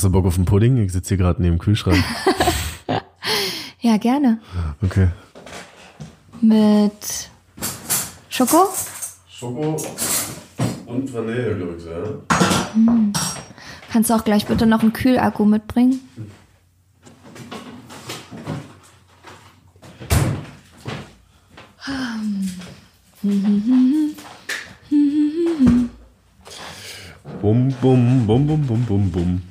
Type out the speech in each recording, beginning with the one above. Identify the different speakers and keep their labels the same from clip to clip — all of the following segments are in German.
Speaker 1: Hast du Bock auf einen Pudding? Ich sitze hier gerade neben dem Kühlschrank.
Speaker 2: Ja, gerne.
Speaker 1: Okay.
Speaker 2: Mit Schoko?
Speaker 1: Schoko und Vanille, glaube ich, ja.
Speaker 2: Kannst du auch gleich bitte noch einen Kühlakku mitbringen?
Speaker 1: Bum, bum, bum, bum, bum, bum, bum.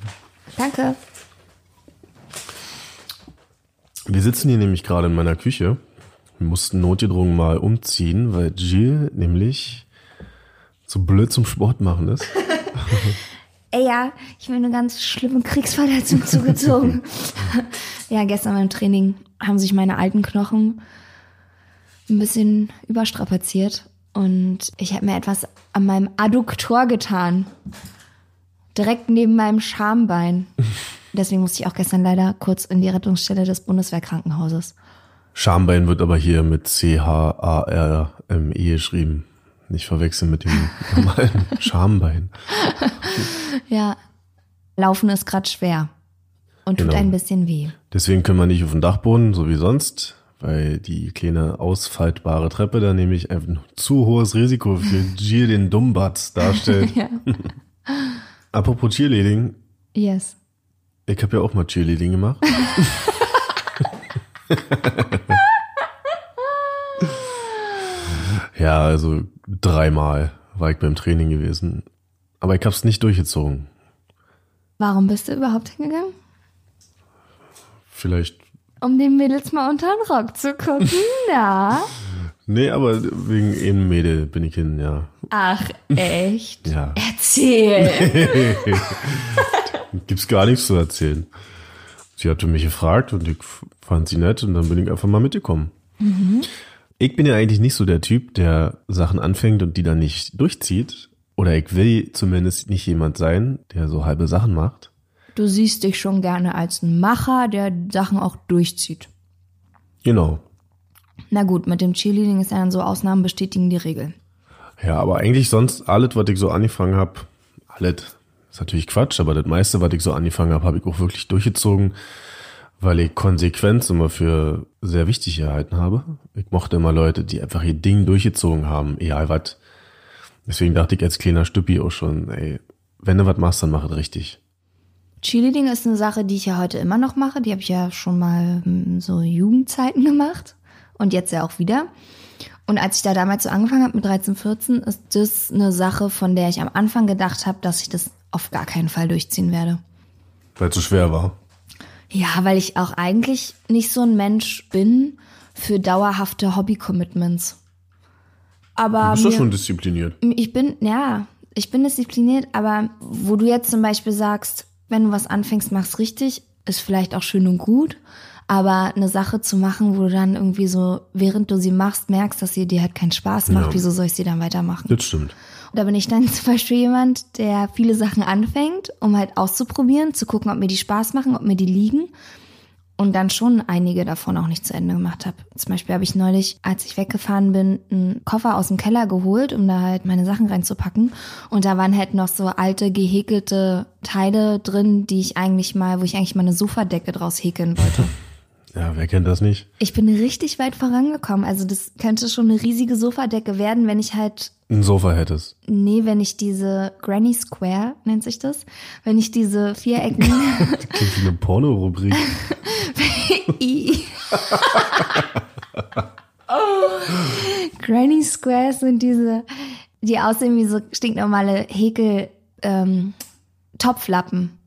Speaker 2: Danke.
Speaker 1: Wir sitzen hier nämlich gerade in meiner Küche. Wir mussten notgedrungen mal umziehen, weil Jill nämlich so blöd zum Sport machen ist.
Speaker 2: Ey, ja, ich bin eine ganz schlimme Kriegsverletzung zugezogen. ja, gestern beim Training haben sich meine alten Knochen ein bisschen überstrapaziert und ich habe mir etwas an meinem Adduktor getan. Direkt neben meinem Schambein. Deswegen musste ich auch gestern leider kurz in die Rettungsstelle des Bundeswehrkrankenhauses.
Speaker 1: Schambein wird aber hier mit C-H-A-R-M-E geschrieben. Nicht verwechseln mit dem normalen Schambein.
Speaker 2: Ja, Laufen ist gerade schwer und tut
Speaker 1: Genau.
Speaker 2: ein bisschen weh.
Speaker 1: Deswegen können wir nicht auf den Dachboden, so wie sonst, weil die kleine ausfaltbare Treppe da nämlich ein zu hohes Risiko für Jill den Dummbatz darstellt.
Speaker 2: Ja.
Speaker 1: Apropos Cheerleading,
Speaker 2: Yes.
Speaker 1: ich habe ja auch mal Cheerleading gemacht. ja, also dreimal war ich beim Training gewesen. Aber ich habe es nicht durchgezogen.
Speaker 2: Warum bist du überhaupt hingegangen?
Speaker 1: Vielleicht.
Speaker 2: Um den Mädels mal unter den Rock zu gucken, ja.
Speaker 1: Nee, aber wegen einem Mädel bin ich hin, ja.
Speaker 2: Ach, echt?
Speaker 1: Ja.
Speaker 2: Erzähl.
Speaker 1: Gibt's gar nichts zu erzählen. Sie hatte mich gefragt und ich fand sie nett und dann bin ich einfach mal mitgekommen. Ich bin ja eigentlich nicht so der Typ, der Sachen anfängt und die dann nicht durchzieht. Oder ich will zumindest nicht jemand sein, der so halbe Sachen macht.
Speaker 2: Du siehst dich schon gerne als ein Macher, der Sachen auch durchzieht.
Speaker 1: Genau.
Speaker 2: Na gut, mit dem Cheerleading ist ja dann so, Ausnahmen bestätigen die Regel.
Speaker 1: Ja, aber eigentlich sonst alles, was ich so angefangen habe, alles ist natürlich Quatsch, aber das meiste, was ich so angefangen habe, habe ich auch wirklich durchgezogen, weil ich Konsequenz immer für sehr wichtig gehalten habe. Ich mochte immer Leute, die einfach ihr Ding durchgezogen haben, egal was. Deswegen dachte ich als kleiner Stüppi auch schon, ey, wenn du was machst, dann mach es richtig.
Speaker 2: Cheerleading ist eine Sache, die ich ja heute immer noch mache. Die habe ich ja schon mal hm, so Jugendzeiten gemacht und jetzt ja auch wieder. Und als ich da damals so angefangen habe mit 13, 14, ist das eine Sache, von der ich am Anfang gedacht habe, dass ich das auf gar keinen Fall durchziehen werde.
Speaker 1: Weil es so schwer war.
Speaker 2: Ja, weil ich auch eigentlich nicht so ein Mensch bin für dauerhafte Hobby-Commitments. Aber
Speaker 1: Du bist
Speaker 2: mir-
Speaker 1: schon diszipliniert.
Speaker 2: ich bin, ja, ich bin diszipliniert, aber wo du jetzt zum Beispiel sagst, wenn du was anfängst, mach's richtig, ist vielleicht auch schön und gut. Aber eine Sache zu machen, wo du dann irgendwie so, während du sie machst, merkst, dass sie dir halt keinen Spaß macht,
Speaker 1: Ja.
Speaker 2: wieso soll ich sie dann weitermachen?
Speaker 1: Das stimmt.
Speaker 2: Da bin ich dann zum Beispiel jemand, der viele Sachen anfängt, um halt auszuprobieren, zu gucken, ob mir die Spaß machen, ob mir die liegen. Und dann schon einige davon auch nicht zu Ende gemacht habe. Zum Beispiel habe ich neulich, als ich weggefahren bin, einen Koffer aus dem Keller geholt, um da halt meine Sachen reinzupacken. Und da waren halt noch so alte, gehäkelte Teile drin, die ich eigentlich mal, wo ich eigentlich mal eine Sofadecke draus häkeln wollte.
Speaker 1: Ja, wer kennt das nicht?
Speaker 2: Ich bin richtig weit vorangekommen. Also das könnte schon eine riesige Sofadecke werden, wenn ich halt
Speaker 1: Ein Sofa hättest.
Speaker 2: Nee, wenn ich diese Granny Square nennt sich das, wenn ich diese Vierecken
Speaker 1: Klingt wie eine Porno-Rubrik.
Speaker 2: I. Granny Squares sind diese, die aussehen wie so stinknormale Häkel ähm, Topflappen.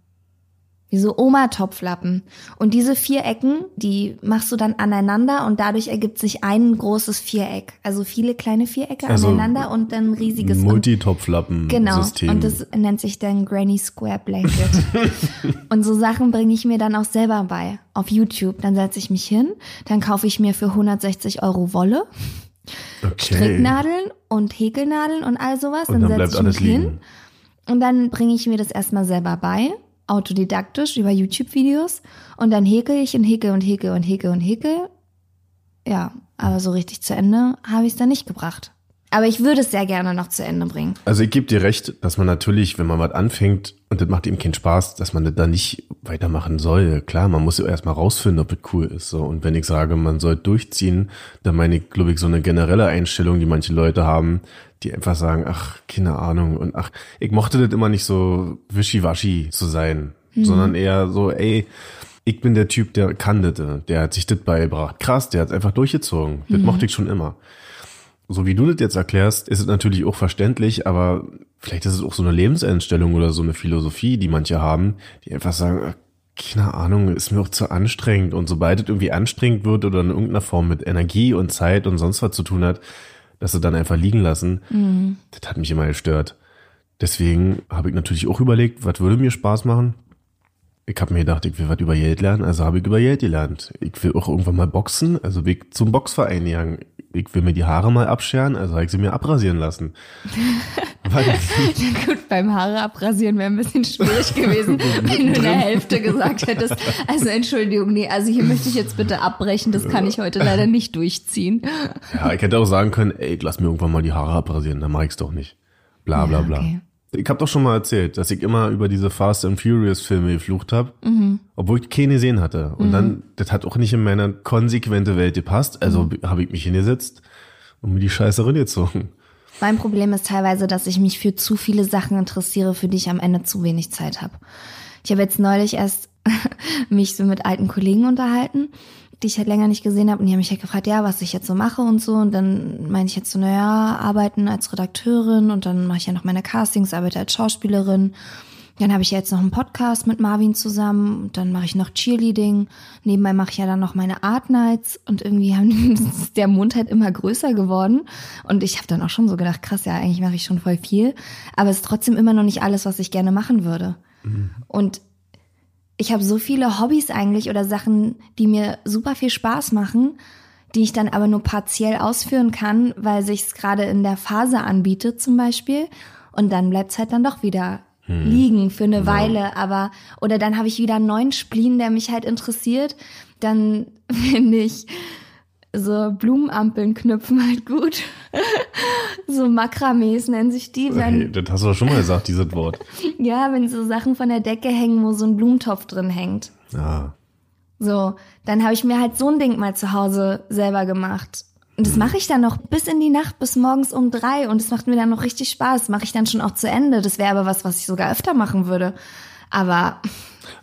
Speaker 2: Wie so Oma-Topflappen. Und diese vier Ecken, die machst du dann aneinander und dadurch ergibt sich ein großes Viereck. Also viele kleine Vierecke
Speaker 1: Also
Speaker 2: aneinander und dann ein riesiges. Und- Genau,
Speaker 1: Multitopflappen-System.
Speaker 2: und das nennt sich dann Granny Square Blanket. und so Sachen bringe ich mir dann auch selber bei. Auf YouTube. Dann setze ich mich hin, dann kaufe ich mir für 160 Euro Wolle,
Speaker 1: okay.
Speaker 2: Stricknadeln und Häkelnadeln und all sowas.
Speaker 1: Und dann
Speaker 2: setze
Speaker 1: bleibt
Speaker 2: ich mich hin
Speaker 1: liegen.
Speaker 2: und dann bringe ich mir das erstmal selber bei, autodidaktisch über YouTube-Videos. Und dann häkel ich und häkel und häkel und häkel und häkel. Ja, aber so richtig zu Ende habe ich es dann nicht gebracht. Aber ich würde es sehr gerne noch zu Ende bringen.
Speaker 1: Also ich gebe dir recht, dass man natürlich, wenn man was anfängt und das macht ihm keinen Spaß, dass man das da nicht weitermachen soll. Klar, man muss ja erstmal rausfinden, ob es cool ist. So. Und wenn ich sage, man soll durchziehen, dann meine ich, glaube ich, so eine generelle Einstellung, die manche Leute haben, die einfach sagen, ach, keine Ahnung. Und ach, ich mochte das immer nicht so wischiwaschi zu sein, sondern eher so, ey, ich bin der Typ, der kann das, der hat sich das beigebracht. Krass, der hat es einfach durchgezogen. Das mochte ich schon immer so wie du das jetzt erklärst, ist es natürlich auch verständlich, aber vielleicht ist es auch so eine Lebenseinstellung oder so eine Philosophie, die manche haben, die einfach sagen, äh, keine Ahnung, ist mir auch zu anstrengend. Und sobald es irgendwie anstrengend wird oder in irgendeiner Form mit Energie und Zeit und sonst was zu tun hat, dass sie dann einfach liegen lassen, das hat mich immer gestört. Deswegen habe ich natürlich auch überlegt, was würde mir Spaß machen? Ich habe mir gedacht, ich will was über Geld lernen, also habe ich über Geld gelernt. Ich will auch irgendwann mal boxen, also bin ich zum Boxverein gegangen. Ich will mir die Haare mal abscheren, also habe ich sie mir abrasieren lassen.
Speaker 2: Gut, beim Haare abrasieren wäre ein bisschen schwierig gewesen, wenn du in der Hälfte gesagt hättest, also Entschuldigung, nee, also hier möchte ich jetzt bitte abbrechen, das kann ich heute leider nicht durchziehen.
Speaker 1: ja, ich hätte auch sagen können, ey, lass mir irgendwann mal die Haare abrasieren, dann mach ich's doch nicht. Bla bla
Speaker 2: Ja,
Speaker 1: bla. Ich habe doch schon mal erzählt, dass ich immer über diese Fast and Furious Filme geflucht habe,
Speaker 2: Mhm.
Speaker 1: obwohl ich keine gesehen hatte. Und dann, das hat auch nicht in meiner konsequente Welt gepasst. Also
Speaker 2: Mhm.
Speaker 1: habe ich mich hingesetzt und mir die Scheiße reingezogen.
Speaker 2: Mein Problem ist teilweise, dass ich mich für zu viele Sachen interessiere, für die ich am Ende zu wenig Zeit habe. Ich habe jetzt neulich erst mich so mit alten Kollegen unterhalten, die ich halt länger nicht gesehen habe und die haben mich halt gefragt, ja, was ich jetzt so mache und so und dann meine ich jetzt so, naja, arbeiten als Redakteurin und dann mache ich ja noch meine Castings, arbeite als Schauspielerin. Dann habe ich ja jetzt noch einen Podcast mit Marvin zusammen und dann mache ich noch Cheerleading. Nebenbei mache ich ja dann noch meine Art Nights und irgendwie haben, ist der Mund halt immer größer geworden. Und ich habe dann auch schon so gedacht, krass, ja, eigentlich mache ich schon voll viel. Aber es ist trotzdem immer noch nicht alles, was ich gerne machen würde. Und ich habe so viele Hobbys eigentlich oder Sachen, die mir super viel Spaß machen, die ich dann aber nur partiell ausführen kann, weil sich's gerade in der Phase anbietet zum Beispiel. Und dann bleibt's halt dann doch wieder liegen für eine Weile. Aber oder dann habe ich wieder einen neuen Spleen, der mich halt interessiert. Dann finde ich so Blumenampeln knüpfen halt gut. so Makramees nennen sich die. Wenn,
Speaker 1: Hey, das hast du doch schon mal gesagt, dieses Wort.
Speaker 2: ja, wenn so Sachen von der Decke hängen, wo so ein Blumentopf drin hängt.
Speaker 1: Ja.
Speaker 2: So, dann habe ich mir halt so ein Ding mal zu Hause selber gemacht. Und das mache ich dann noch bis in die Nacht, bis morgens um drei. Und es macht mir dann noch richtig Spaß. Mache ich dann schon auch zu Ende. Das wäre aber was, was ich sogar öfter machen würde. Aber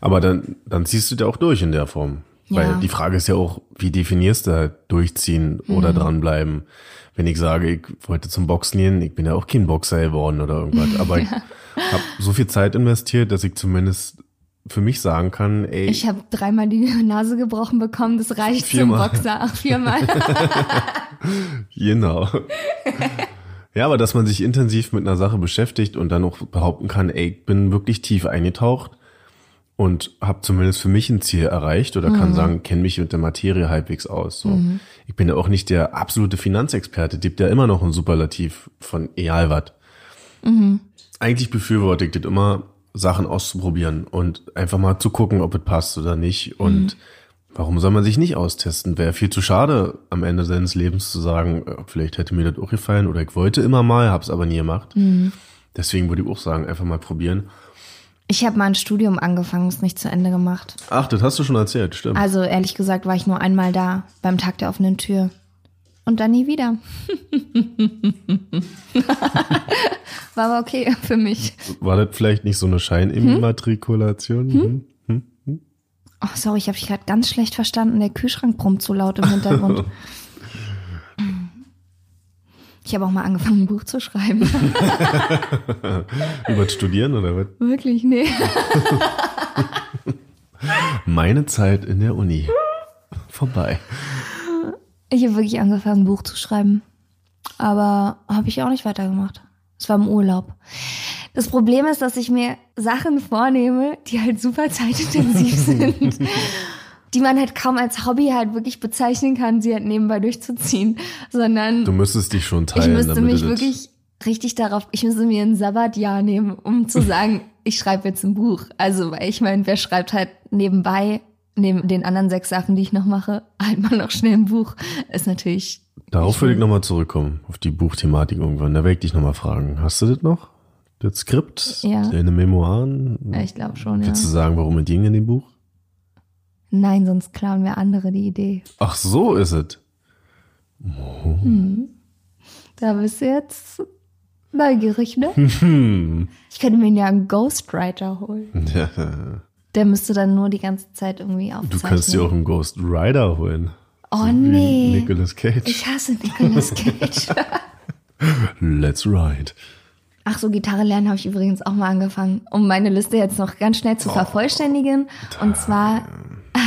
Speaker 1: Aber dann, dann ziehst du da auch durch in der Form. Weil
Speaker 2: Ja.
Speaker 1: die Frage ist ja auch, wie definierst du halt durchziehen oder dranbleiben? Wenn ich sage, ich wollte zum Boxen gehen, ich bin ja auch kein Boxer geworden oder irgendwas. Aber ich habe so viel Zeit investiert, dass ich zumindest für mich sagen kann, ey,
Speaker 2: ich habe dreimal die Nase gebrochen bekommen. Das reicht
Speaker 1: Viermal.
Speaker 2: zum Boxer. Ach, viermal.
Speaker 1: Genau. ja, aber dass man sich intensiv mit einer Sache beschäftigt und dann auch behaupten kann, ey, ich bin wirklich tief eingetaucht und habe zumindest für mich ein Ziel erreicht oder kann sagen, kenne mich mit der Materie halbwegs aus. So. Ich bin ja auch nicht der absolute Finanzexperte, gibt ja immer noch ein Superlativ von egal was. Eigentlich befürworte ich das immer, Sachen auszuprobieren und einfach mal zu gucken, ob es passt oder nicht. Und warum soll man sich nicht austesten? Wäre viel zu schade, am Ende seines Lebens zu sagen, äh, vielleicht hätte mir das auch gefallen oder ich wollte immer mal, hab's aber nie gemacht. Deswegen würde ich auch sagen, einfach mal probieren.
Speaker 2: Ich habe mal ein Studium angefangen, ist nicht zu Ende gemacht.
Speaker 1: Ach, das hast du schon erzählt, stimmt.
Speaker 2: Also ehrlich gesagt war ich nur einmal da, beim Tag der offenen Tür. Und dann nie wieder. War aber okay für mich.
Speaker 1: War das vielleicht nicht so eine Scheinimmatrikulation? Hm?
Speaker 2: Oh, sorry, ich habe dich gerade ganz schlecht verstanden. Der Kühlschrank brummt so laut im Hintergrund. Ich habe auch mal angefangen, ein Buch zu schreiben.
Speaker 1: Über Studieren oder was?
Speaker 2: Wirklich, nee.
Speaker 1: Meine Zeit in der Uni. Vorbei.
Speaker 2: Ich habe wirklich angefangen, ein Buch zu schreiben. Aber habe ich auch nicht weitergemacht. Es war im Urlaub. Das Problem ist, dass ich mir Sachen vornehme, die halt super zeitintensiv sind. Die man halt kaum als Hobby halt wirklich bezeichnen kann, sie halt nebenbei durchzuziehen. Sondern
Speaker 1: Du müsstest dich schon teilen.
Speaker 2: ich müsste mich wirklich richtig darauf, ich müsste mir ein Sabbatjahr nehmen, um zu sagen, ich schreibe jetzt ein Buch. Also, weil ich meine, wer schreibt halt nebenbei, neben den anderen sechs Sachen, die ich noch mache, halt mal noch schnell ein Buch. Ist natürlich,
Speaker 1: Darauf würde ich nochmal zurückkommen, auf die Buchthematik irgendwann. Da werde ich dich nochmal fragen. Hast du das noch? Das Skript?
Speaker 2: Ja.
Speaker 1: Deine Memoiren?
Speaker 2: ja, ich glaube schon, ja.
Speaker 1: Willst du sagen, worum es ging in dem Buch?
Speaker 2: Nein, sonst klauen mir andere die Idee.
Speaker 1: Ach, so ist es.
Speaker 2: Da bist du jetzt neugierig, ne?
Speaker 1: Hm.
Speaker 2: Ich könnte mir ja einen Ghostwriter holen.
Speaker 1: Ja.
Speaker 2: Der müsste dann nur die ganze Zeit irgendwie aufzeichnen.
Speaker 1: Du kannst dir auch einen Ghost Rider holen.
Speaker 2: Oh
Speaker 1: Wie
Speaker 2: nee.
Speaker 1: Nicolas Cage.
Speaker 2: Ich hasse Nicolas Cage.
Speaker 1: Let's ride.
Speaker 2: Ach so, Gitarre lernen habe ich übrigens auch mal angefangen, um meine Liste jetzt noch ganz schnell zu vervollständigen. Und zwar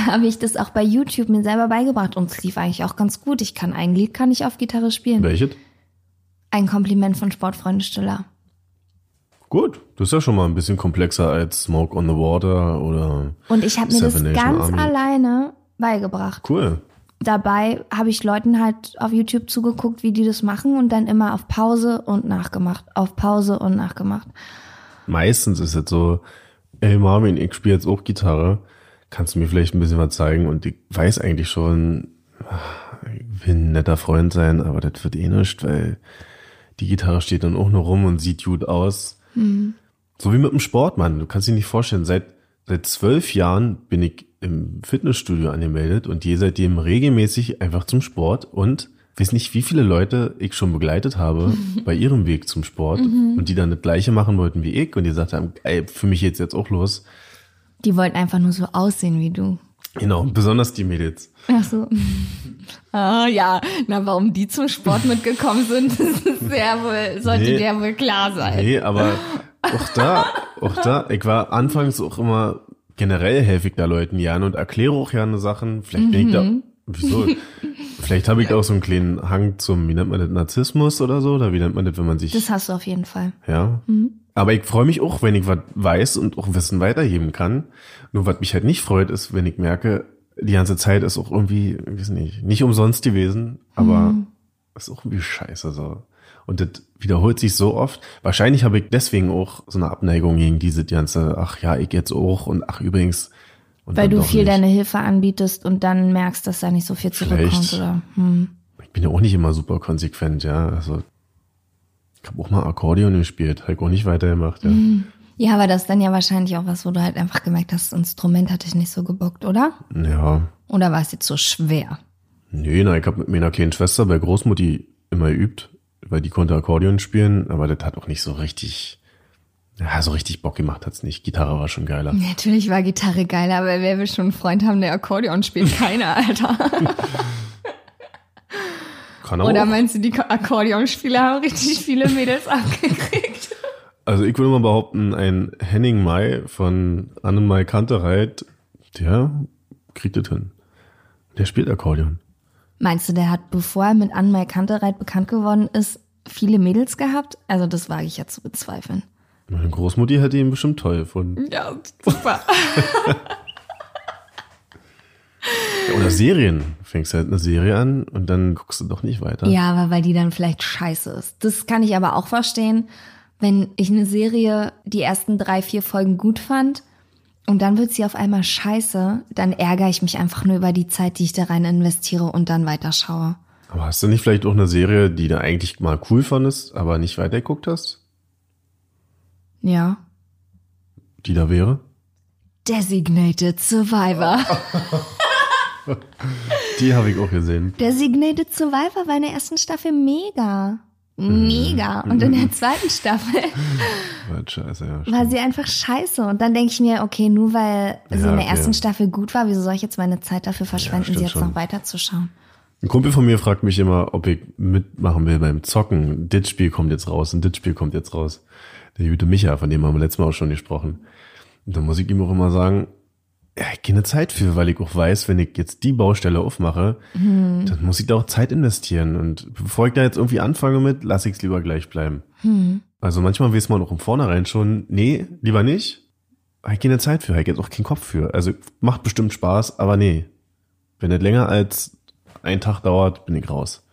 Speaker 2: habe ich das auch bei YouTube mir selber beigebracht und es lief eigentlich auch ganz gut. Ich kann ein Lied kann ich auf Gitarre spielen.
Speaker 1: Welches?
Speaker 2: Ein Kompliment von Sportfreunde Stiller.
Speaker 1: Gut, das ist ja schon mal ein bisschen komplexer als Smoke on the Water oder
Speaker 2: Und ich habe mir das
Speaker 1: Nation
Speaker 2: ganz
Speaker 1: Army.
Speaker 2: alleine beigebracht.
Speaker 1: cool.
Speaker 2: Dabei habe ich Leuten halt auf YouTube zugeguckt, wie die das machen und dann immer auf Pause und nachgemacht. Auf Pause und nachgemacht.
Speaker 1: Meistens ist es so, ey Marvin, ich spiele jetzt auch Gitarre. Kannst du mir vielleicht ein bisschen was zeigen? Und ich weiß eigentlich schon, ich will ein netter Freund sein, aber das wird eh nicht, weil die Gitarre steht dann auch nur rum und sieht gut aus. So wie mit dem Sport, Mann. Du kannst dir nicht vorstellen, seit, seit zwölf Jahren bin ich im Fitnessstudio angemeldet und gehe seitdem regelmäßig einfach zum Sport und weiß nicht, wie viele Leute ich schon begleitet habe bei ihrem Weg zum Sport und die dann das Gleiche machen wollten wie ich und die gesagt haben, ey, für mich geht's jetzt auch los.
Speaker 2: Die wollten einfach nur so aussehen wie du.
Speaker 1: Genau, besonders die Mädels.
Speaker 2: Ach so. Ah, ja. Na, warum die zum Sport mitgekommen sind, sehr wohl, sollte
Speaker 1: Nee.
Speaker 2: der wohl klar sein.
Speaker 1: Nee, aber auch da, auch da, ich war anfangs auch immer generell helfe ich da Leuten gerne und erkläre auch gerne Sachen. Vielleicht bin ich da, wieso? Vielleicht habe ich auch so einen kleinen Hang zum, wie nennt man das, Narzissmus oder so, oder wie nennt man das, wenn man sich,
Speaker 2: Das hast du auf jeden Fall.
Speaker 1: ja. Aber ich freue mich auch, wenn ich was weiß und auch Wissen weitergeben kann. Nur was mich halt nicht freut, ist, wenn ich merke, die ganze Zeit ist auch irgendwie, ich weiß nicht, nicht umsonst gewesen, aber ist auch irgendwie scheiße so. Und das wiederholt sich so oft. Wahrscheinlich habe ich deswegen auch so eine Abneigung gegen diese ganze, ach ja, ich jetzt auch und ach übrigens. Und
Speaker 2: Weil du viel
Speaker 1: nicht.
Speaker 2: deine Hilfe anbietest und dann merkst, dass da nicht so viel zurückkommt.
Speaker 1: Vielleicht.
Speaker 2: Oder, hm.
Speaker 1: Ich bin ja auch nicht immer super konsequent, ja. Also ich habe auch mal Akkordeon gespielt, habe ich auch nicht weitergemacht, ja.
Speaker 2: Ja, aber das ist dann ja wahrscheinlich auch was, wo du halt einfach gemerkt hast, das Instrument hat dich nicht so gebockt, oder?
Speaker 1: Ja,
Speaker 2: Oder war es jetzt so schwer?
Speaker 1: Nee, na, ich habe mit meiner kleinen Schwester bei Großmutti immer geübt, weil die konnte Akkordeon spielen, aber das hat auch nicht so richtig, ja, so richtig Bock gemacht hat's nicht. Gitarre war schon geiler.
Speaker 2: Natürlich war Gitarre geil, aber wer will schon einen Freund haben, der Akkordeon spielt? Keiner, Alter.
Speaker 1: Kann aber
Speaker 2: Oder
Speaker 1: auch.
Speaker 2: meinst du, die Akkordeonspieler haben richtig viele Mädels abgekriegt?
Speaker 1: Also ich würde mal behaupten, ein Henning May von Annenmai Kantereit, der kriegt das hin. Der spielt Akkordeon.
Speaker 2: Meinst du, der hat, bevor er mit Anmai Kantereit bekannt geworden ist, viele Mädels gehabt? Also das wage ich ja zu bezweifeln.
Speaker 1: Meine Großmutti hätte ihn bestimmt toll gefunden.
Speaker 2: Ja, super.
Speaker 1: Oder Serien. Fängst halt eine Serie an und dann guckst du doch nicht weiter.
Speaker 2: Ja, aber weil die dann vielleicht scheiße ist. Das kann ich aber auch verstehen, wenn ich eine Serie die ersten drei, vier Folgen gut fand und dann wird sie auf einmal scheiße, dann ärgere ich mich einfach nur über die Zeit, die ich da rein investiere und dann weiterschaue.
Speaker 1: Aber hast du nicht vielleicht auch eine Serie, die du eigentlich mal cool fandest, aber nicht weitergeguckt hast?
Speaker 2: Ja.
Speaker 1: Die da wäre?
Speaker 2: Designated Survivor.
Speaker 1: Die habe ich auch gesehen.
Speaker 2: Designated Survivor war in der ersten Staffel mega. Mega. Und in der zweiten Staffel
Speaker 1: War scheiße, ja.
Speaker 2: war sie einfach scheiße. Und dann denke ich mir, okay, nur weil sie
Speaker 1: Ja,
Speaker 2: in der
Speaker 1: okay.
Speaker 2: ersten Staffel gut war, wieso soll ich jetzt meine Zeit dafür verschwenden,
Speaker 1: stimmt
Speaker 2: sie jetzt
Speaker 1: schon.
Speaker 2: noch weiterzuschauen?
Speaker 1: Ein Kumpel von mir fragt mich immer, ob ich mitmachen will beim Zocken. Das Spiel kommt jetzt raus und das Spiel kommt jetzt raus. Der gute Micha, von dem haben wir letztes Mal auch schon gesprochen. Und dann muss ich ihm auch immer sagen, ja, keine Zeit für, weil ich auch weiß, wenn ich jetzt die Baustelle aufmache,
Speaker 2: Hm.
Speaker 1: dann muss ich da auch Zeit investieren. Und bevor ich da jetzt irgendwie anfange mit, lasse ich es lieber gleich bleiben.
Speaker 2: Hm.
Speaker 1: Also manchmal weiß man auch im Vornherein schon, nee, lieber nicht. Habe ich keine Zeit für, habe ich jetzt auch keinen Kopf für. Also macht bestimmt Spaß, aber nee. Wenn das länger als ein Tag dauert, bin ich raus.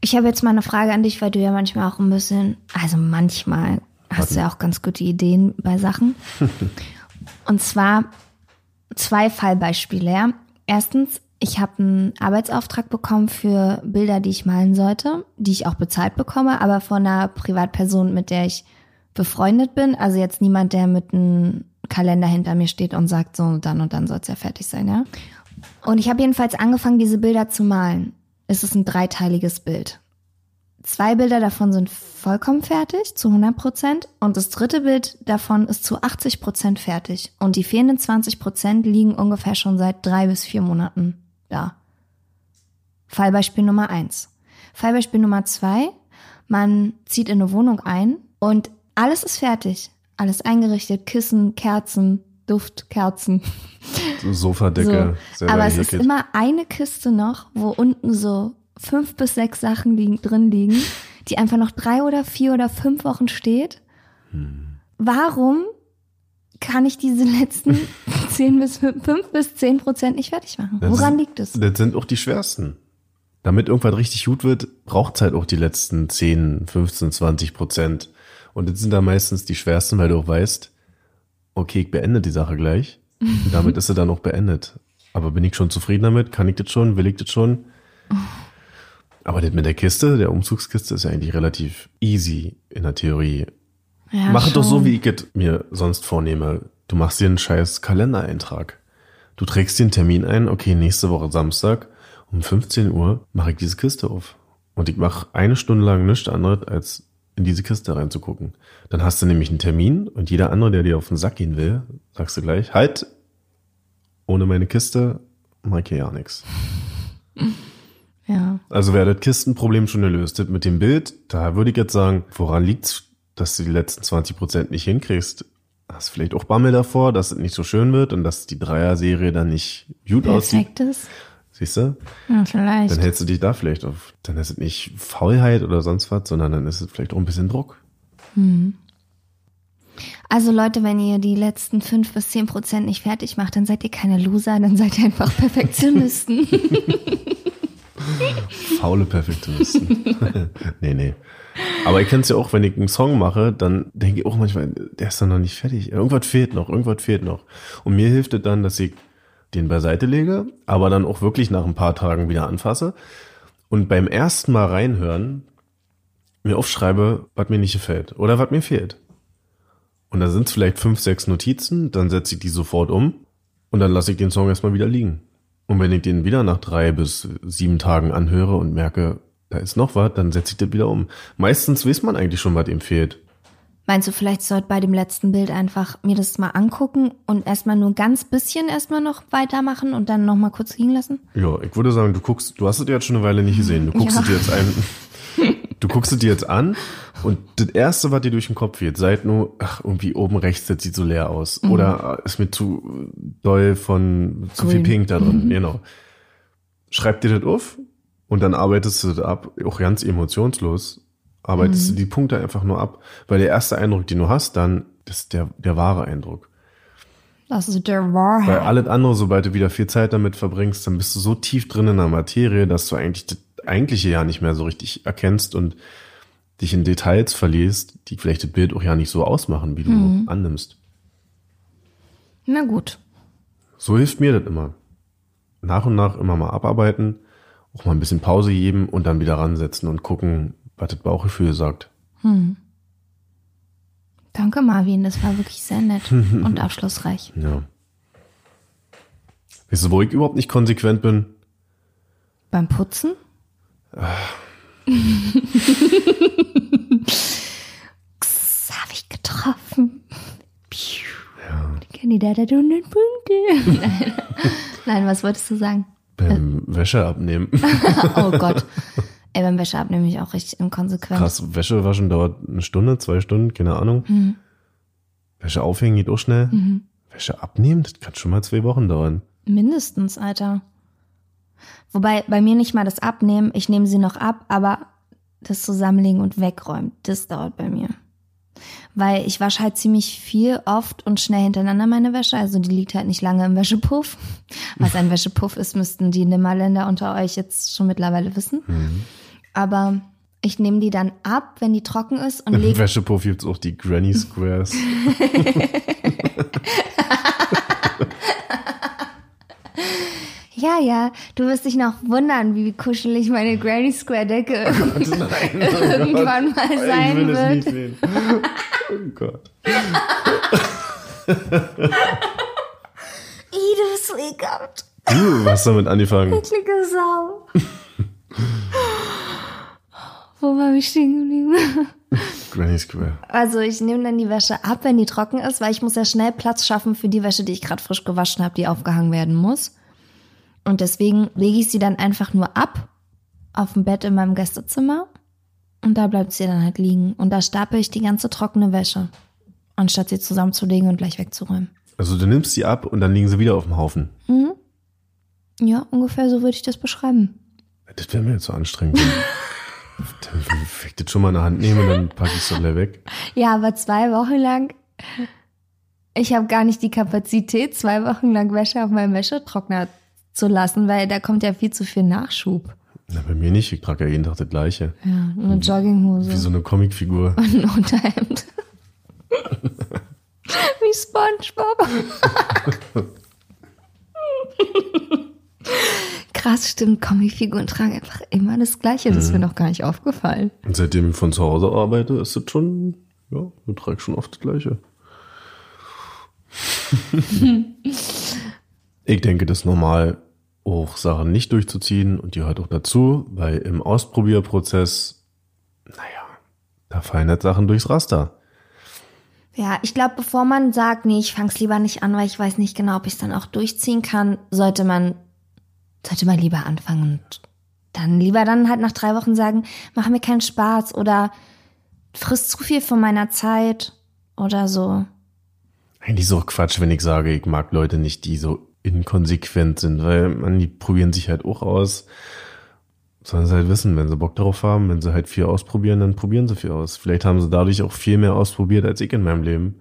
Speaker 2: Ich habe jetzt mal eine Frage an dich, weil du ja manchmal auch ein bisschen, also manchmal hast du ja auch ganz gute Ideen bei Sachen. Und zwar zwei Fallbeispiele. Ja. Erstens, ich habe einen Arbeitsauftrag bekommen für Bilder, die ich malen sollte, die ich auch bezahlt bekomme, aber von einer Privatperson, mit der ich befreundet bin. Also jetzt niemand, der mit einem Kalender hinter mir steht und sagt, so dann und dann soll es ja fertig sein, ja. Und ich habe jedenfalls angefangen, diese Bilder zu malen. Es ist ein dreiteiliges Bild. Zwei Bilder davon sind vollkommen fertig, zu 100 Prozent. Und das dritte Bild davon ist zu 80 Prozent fertig. Und die fehlenden 20 Prozent liegen ungefähr schon seit drei bis vier Monaten da. Fallbeispiel Nummer eins. Fallbeispiel Nummer zwei. Man zieht in eine Wohnung ein und alles ist fertig. Alles eingerichtet. Kissen, Kerzen, Duft, Kerzen.
Speaker 1: So Sofadecke,
Speaker 2: So. Aber es ist immer eine Kiste noch, wo unten so fünf bis sechs Sachen liegen, drin liegen, die einfach noch drei oder vier oder fünf Wochen steht. Warum kann ich diese letzten zehn bis fünf bis zehn Prozent nicht fertig machen?
Speaker 1: Das
Speaker 2: Woran liegt es?
Speaker 1: Das sind auch die schwersten. Damit irgendwas richtig gut wird, braucht es halt auch die letzten 10, 15, 20 Prozent. Und das sind da meistens die schwersten, weil du auch weißt, okay, ich beende die Sache gleich. Und damit ist sie dann auch beendet. Aber bin ich schon zufrieden damit? Kann ich das schon? Will ich das schon? Aber das mit der Kiste, der Umzugskiste, ist ja eigentlich relativ easy in der Theorie.
Speaker 2: Ja,
Speaker 1: Mach doch so, wie ich es mir sonst vornehme. Du machst dir einen scheiß Kalendereintrag. Du trägst den Termin ein, okay, nächste Woche Samstag um 15 Uhr mache ich diese Kiste auf. Und ich mache eine Stunde lang nichts anderes, als in diese Kiste reinzugucken. Dann hast du nämlich einen Termin und jeder andere, der dir auf den Sack gehen will, sagst du gleich, halt, ohne meine Kiste mach ich hier ja nichts.
Speaker 2: Ja.
Speaker 1: Also wäre das Kistenproblem schon gelöst. Das Mit dem Bild, da würde ich jetzt sagen, woran liegt's, dass du die letzten 20 Prozent nicht hinkriegst? Hast vielleicht auch Bammel davor, dass es nicht so schön wird und dass die Dreier-Serie dann nicht gut aussieht.
Speaker 2: Perfektes.
Speaker 1: Siehst du?
Speaker 2: Ja, vielleicht.
Speaker 1: Dann hältst du dich da vielleicht auf. Dann ist es nicht Faulheit oder sonst was, sondern dann ist es vielleicht auch ein bisschen Druck.
Speaker 2: Also Leute, wenn ihr die letzten fünf bis zehn Prozent nicht fertig macht, dann seid ihr keine Loser, dann seid ihr einfach Perfektionisten.
Speaker 1: Faule Perfektionisten. nee, nee. Aber ich kenn's ja auch, wenn ich einen Song mache, dann denke ich auch manchmal, der ist dann noch nicht fertig. Irgendwas fehlt noch, irgendwas fehlt noch. Und mir hilft es dann, dass ich den beiseite lege, aber dann auch wirklich nach ein paar Tagen wieder anfasse und beim ersten Mal reinhören mir aufschreibe, was mir nicht gefällt oder was mir fehlt. Und da sind es vielleicht fünf, sechs Notizen, dann setze ich die sofort um und dann lasse ich den Song erstmal wieder liegen. Und wenn ich den wieder nach drei bis sieben Tagen anhöre und merke, da ist noch was, dann setze ich das wieder um. Meistens weiß man eigentlich schon, was ihm fehlt.
Speaker 2: Meinst du, vielleicht sollte bei dem letzten Bild einfach mir das mal angucken und erstmal nur ganz bisschen erstmal noch weitermachen und dann nochmal kurz liegen lassen?
Speaker 1: Ja, ich würde sagen, du guckst, du hast es jetzt schon eine Weile nicht gesehen. Du guckst
Speaker 2: Ja.
Speaker 1: es jetzt ein, du guckst es dir jetzt an und das erste, was dir durch den Kopf geht, seid nur, ach, irgendwie oben rechts, das sieht so leer aus. Oder ist mir zu doll von, zu viel
Speaker 2: Grün.
Speaker 1: Pink da drin, genau. Schreib dir das auf und dann arbeitest du das ab, auch ganz emotionslos, arbeitest du die Punkte einfach nur ab, weil der erste Eindruck, den du hast, dann, das ist der, der wahre Eindruck.
Speaker 2: Das ist der
Speaker 1: Weil
Speaker 2: Wahrheit.
Speaker 1: alles andere, sobald du wieder viel Zeit damit verbringst, dann bist du so tief drin in der Materie, dass du eigentlich das eigentliche ja nicht mehr so richtig erkennst und dich in Details verlierst, die vielleicht das Bild auch ja nicht so ausmachen, wie du annimmst.
Speaker 2: Na gut.
Speaker 1: So hilft mir das immer. Nach und nach immer mal abarbeiten, auch mal ein bisschen Pause geben und dann wieder ransetzen und gucken, was das Bauchgefühl sagt.
Speaker 2: Danke, Marvin. Das war wirklich sehr nett und aufschlussreich.
Speaker 1: Ja. Weißt du, wo ich überhaupt nicht konsequent bin?
Speaker 2: Beim Putzen? X habe ich getroffen. Piu. Kandidat hat 100 Punkte. Nein. Nein, was wolltest du sagen?
Speaker 1: Beim Wäsche abnehmen.
Speaker 2: Oh Gott. Ey, beim Wäsche abnehme ich auch richtig inkonsequent.
Speaker 1: Krass, Wäsche waschen dauert eine Stunde, zwei Stunden, keine Ahnung.
Speaker 2: Mhm.
Speaker 1: Wäsche aufhängen geht auch schnell. Wäsche abnehmen, das kann schon mal zwei Wochen dauern.
Speaker 2: Mindestens, Alter. Wobei bei mir nicht mal das Abnehmen, ich nehme sie noch ab, aber das Zusammenlegen und Wegräumen, das dauert bei mir. Weil ich wasche halt ziemlich viel, oft und schnell hintereinander meine Wäsche. Also die liegt halt nicht lange im Wäschepuff. Was ein Wäschepuff ist, müssten die Nimmerländer unter euch jetzt schon mittlerweile wissen. Aber ich nehme die dann ab, wenn die trocken ist und
Speaker 1: Im Wäschepuff gibt's auch die Granny Squares.
Speaker 2: Ja, ja, du wirst dich noch wundern, wie kuschelig meine Granny Square Decke
Speaker 1: Nein, oh
Speaker 2: irgendwann
Speaker 1: Gott.
Speaker 2: mal sein
Speaker 1: ich will es
Speaker 2: wird.
Speaker 1: nicht sehen. Oh Gott.
Speaker 2: Ih, du bist so ekelhaft.
Speaker 1: Du hast damit angefangen.
Speaker 2: Eklige Sau. Wo war ich stehen geblieben?
Speaker 1: Granny Square.
Speaker 2: Also ich nehme dann die Wäsche ab, wenn die trocken ist, weil ich muss ja schnell Platz schaffen für die Wäsche, die ich gerade frisch gewaschen habe, die aufgehangen werden muss. Und deswegen lege ich sie dann einfach nur ab auf dem Bett in meinem Gästezimmer und da bleibt sie dann halt liegen. Und da stapel ich die ganze trockene Wäsche, anstatt sie zusammenzulegen und gleich wegzuräumen.
Speaker 1: Also du nimmst sie ab und dann liegen sie wieder auf dem Haufen.
Speaker 2: Ja, ungefähr so würde ich das beschreiben.
Speaker 1: Das wäre mir jetzt so anstrengend. dann will ich das schon mal in der Hand nehmen und dann packe ich es gleich weg.
Speaker 2: Ja, aber zwei Wochen lang, ich habe gar nicht die Kapazität, zwei Wochen lang Wäsche auf meinem Wäschetrockner zu lassen, weil da kommt ja viel zu viel Nachschub.
Speaker 1: Na, bei mir nicht. Ich trage ja jeden Tag das gleiche.
Speaker 2: Ja, eine Jogginghose
Speaker 1: Wie so eine Comicfigur.
Speaker 2: und ein Unterhemd. Wie Spongebob. Krass, stimmt. Comicfiguren tragen einfach immer das Gleiche. Das ist mir noch gar nicht aufgefallen.
Speaker 1: Und seitdem ich von zu Hause arbeite, ist das schon, ja, ich trage schon oft das Gleiche. ich denke, das ist normal, auch Sachen nicht durchzuziehen und die gehört auch dazu, weil im Ausprobierprozess, naja, da fallen halt Sachen durchs Raster.
Speaker 2: Ja, ich glaube, bevor man sagt, nee, ich fang's lieber nicht an, weil ich weiß nicht genau, ob ich es dann auch durchziehen kann, sollte man, sollte man lieber anfangen und dann lieber dann halt nach drei Wochen sagen, mach mir keinen Spaß oder frisst zu viel von meiner Zeit oder so.
Speaker 1: Eigentlich ist auch Quatsch, wenn ich sage, ich mag Leute nicht, die so inkonsequent sind, weil man, die probieren sich halt auch aus. Sollen sie halt wissen, wenn sie Bock darauf haben, wenn sie halt viel ausprobieren, dann probieren sie viel aus. Vielleicht haben sie dadurch auch viel mehr ausprobiert als ich in meinem Leben.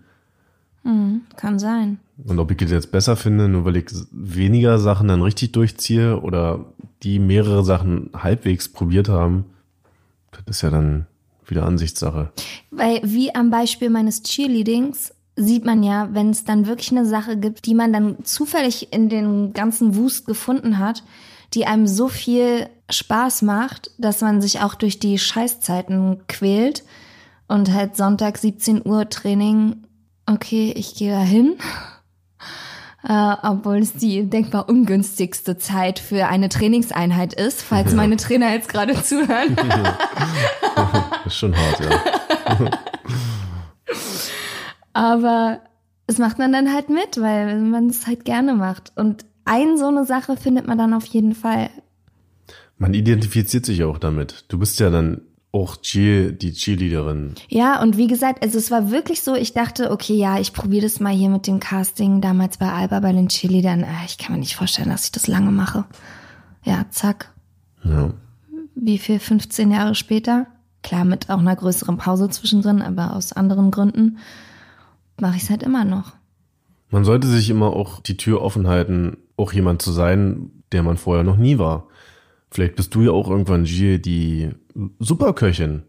Speaker 2: Kann sein.
Speaker 1: Und ob ich es jetzt besser finde, nur weil ich weniger Sachen dann richtig durchziehe oder die mehrere Sachen halbwegs probiert haben, das ist ja dann wieder Ansichtssache.
Speaker 2: Weil wie am Beispiel meines Cheerleadings sieht man ja, wenn es dann wirklich eine Sache gibt, die man dann zufällig in den ganzen Wust gefunden hat, die einem so viel Spaß macht, dass man sich auch durch die Scheißzeiten quält und halt Sonntag 17 Uhr Training, okay, ich gehe da hin. Äh, obwohl es die denkbar ungünstigste Zeit für eine Trainingseinheit ist, falls meine Trainer jetzt gerade zuhören.
Speaker 1: Das ist schon hart, ja.
Speaker 2: Aber es macht man dann halt mit, weil man es halt gerne macht. Und ein so eine Sache findet man dann auf jeden Fall.
Speaker 1: Man identifiziert sich auch damit. Du bist ja dann auch Cheer, die Cheerleaderin.
Speaker 2: Ja, und wie gesagt, also es war wirklich so, ich dachte, okay, ja, ich probiere das mal hier mit dem Casting damals bei Alba bei den Cheerleadern. Äh, Ich kann mir nicht vorstellen, dass ich das lange mache. Ja, zack.
Speaker 1: Ja.
Speaker 2: Wie viel? 15 Jahre später? Klar, mit auch einer größeren Pause zwischendrin, aber aus anderen Gründen mache ich es halt immer noch.
Speaker 1: Man sollte sich immer auch die Tür offen halten, auch jemand zu sein, der man vorher noch nie war. Vielleicht bist du ja auch irgendwann Gilles, die Superköchin.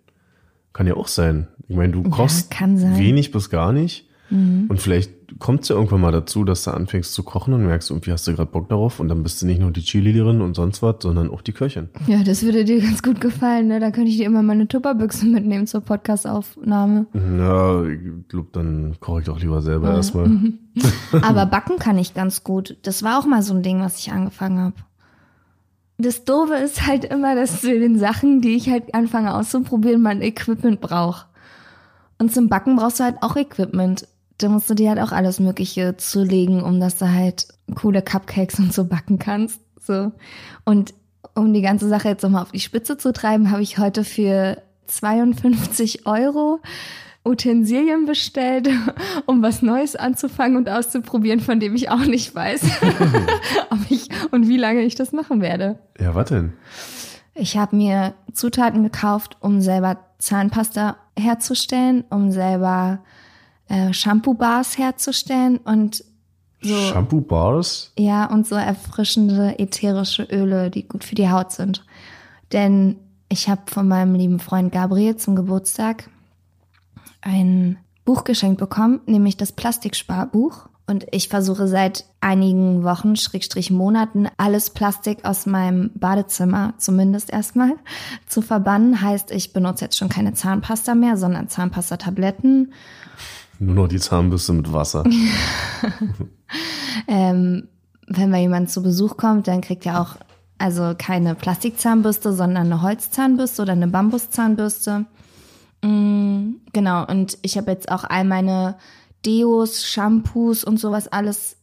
Speaker 1: Kann ja auch sein. Ich meine, du kochst.
Speaker 2: Mhm.
Speaker 1: wenig bis gar nicht. Und vielleicht kommt es ja irgendwann mal dazu, dass du anfängst zu kochen und merkst, irgendwie hast du gerade Bock darauf und dann bist du nicht nur die Cheerleaderin und sonst was, sondern auch die Köchin.
Speaker 2: Ja, das würde dir ganz gut gefallen, ne? Da könnte ich dir immer meine Tupperbüchse mitnehmen zur Podcastaufnahme.
Speaker 1: Ja, ich glaube, dann koche ich doch lieber selber erstmal.
Speaker 2: Mhm. Aber backen kann ich ganz gut. Das war auch mal so ein Ding, was ich angefangen habe. Das Doofe ist halt immer, dass zu den Sachen, die ich halt anfange auszuprobieren, man Equipment braucht. Und zum Backen brauchst du halt auch Equipment. Da musst du dir halt auch alles Mögliche zulegen, um dass du halt coole Cupcakes und so backen kannst. So. Und um die ganze Sache jetzt nochmal auf die Spitze zu treiben, habe ich heute für 52 Euro Utensilien bestellt, um was Neues anzufangen und auszuprobieren, von dem ich auch nicht weiß, ob ich und wie lange ich das machen werde.
Speaker 1: Ja, was denn?
Speaker 2: Ich habe mir Zutaten gekauft, um selber Zahnpasta herzustellen, um selber äh, Shampoo-Bars herzustellen und so.
Speaker 1: Shampoo-Bars?
Speaker 2: Ja, und so erfrischende ätherische Öle, die gut für die Haut sind. Denn ich habe von meinem lieben Freund Gabriel zum Geburtstag ein Buch geschenkt bekommen, nämlich das Plastiksparbuch. Und ich versuche seit einigen Wochen, Schrägstrich Monaten, alles Plastik aus meinem Badezimmer zumindest erstmal zu verbannen. Heißt, ich benutze jetzt schon keine Zahnpasta mehr, sondern Zahnpastatabletten.
Speaker 1: Nur noch die Zahnbürste mit Wasser.
Speaker 2: ähm, wenn mal jemand zu Besuch kommt, dann kriegt er auch also keine Plastikzahnbürste, sondern eine Holzzahnbürste oder eine Bambuszahnbürste. Mm, genau, und ich habe jetzt auch all meine Deos, Shampoos und sowas alles